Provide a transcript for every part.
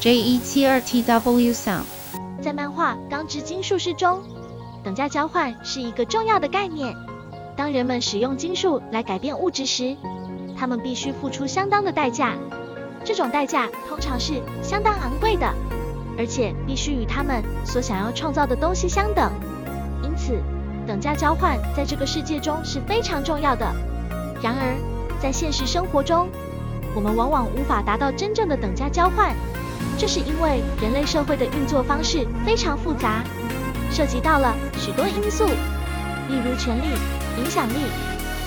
J E 七二 T W Sound。在漫画《钢之金术师》中，等价交换是一个重要的概念。当人们使用金属来改变物质时，他们必须付出相当的代价。这种代价通常是相当昂贵的，而且必须与他们所想要创造的东西相等。因此，等价交换在这个世界中是非常重要的。然而，在现实生活中，我们往往无法达到真正的等价交换。这是因为人类社会的运作方式非常复杂，涉及到了许多因素，例如权力、影响力、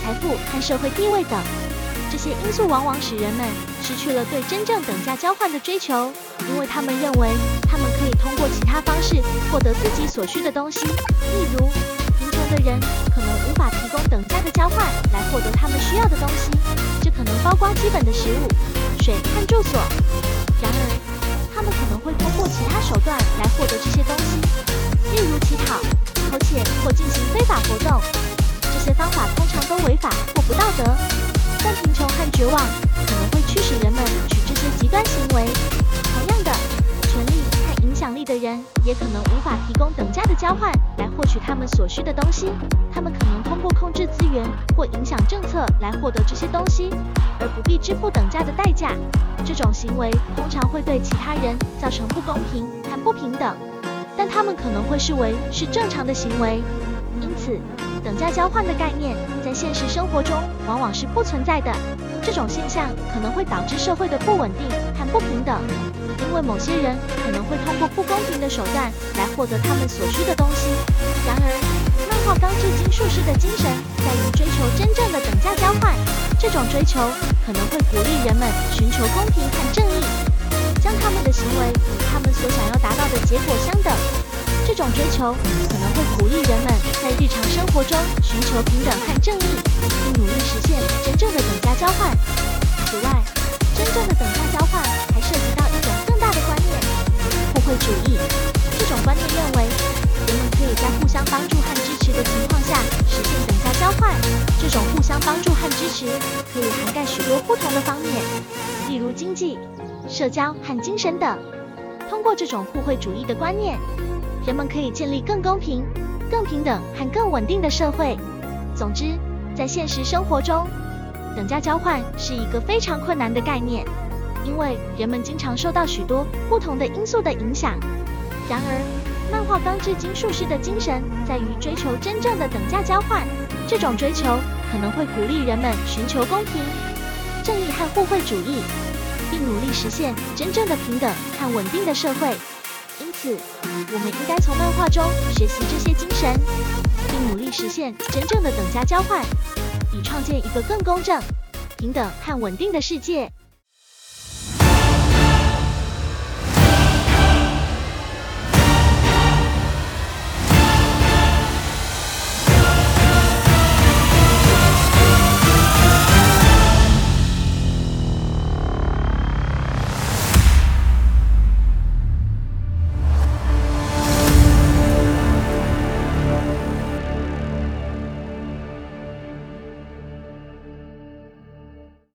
财富和社会地位等。这些因素往往使人们失去了对真正等价交换的追求，因为他们认为他们可以通过其他方式获得自己所需的东西。例如，贫穷的人可能无法提供等价的交换来获得他们需要的东西，这可能包括基本的食物、水和住所。然而，获得这些东西，例如乞讨、偷窃或进行非法活动。这些方法通常都违法或不道德，但贫穷和绝望可能会驱使人们取这些极端行为。的人也可能无法提供等价的交换来获取他们所需的东西。他们可能通过控制资源或影响政策来获得这些东西，而不必支付等价的代价。这种行为通常会对其他人造成不公平和不平等，但他们可能会视为是正常的行为。因此，等价交换的概念在现实生活中往往是不存在的。这种现象可能会导致社会的不稳定和不平等，因为某些人可能会通过不公平的手段来获得他们所需的东西。然而，漫画《钢之金术师》的精神在于追求真正的等价交换。这种追求可能会鼓励人们寻求公平和正义，将他们的行为与他们所想要达到的结果相等。这种追求可能会鼓励人们在日常生活中寻求平等和正义，并努力实现真正的等价交换。帮助和支持可以涵盖许多不同的方面，例如经济、社交和精神等。通过这种互惠主义的观念，人们可以建立更公平、更平等和更稳定的社会。总之，在现实生活中，等价交换是一个非常困难的概念，因为人们经常受到许多不同的因素的影响。然而，漫画《钢之金术师》的精神在于追求真正的等价交换。这种追求可能会鼓励人们寻求公平、正义和互惠主义，并努力实现真正的平等和稳定的社会。因此，我们应该从漫画中学习这些精神，并努力实现真正的等价交换，以创建一个更公正、平等和稳定的世界。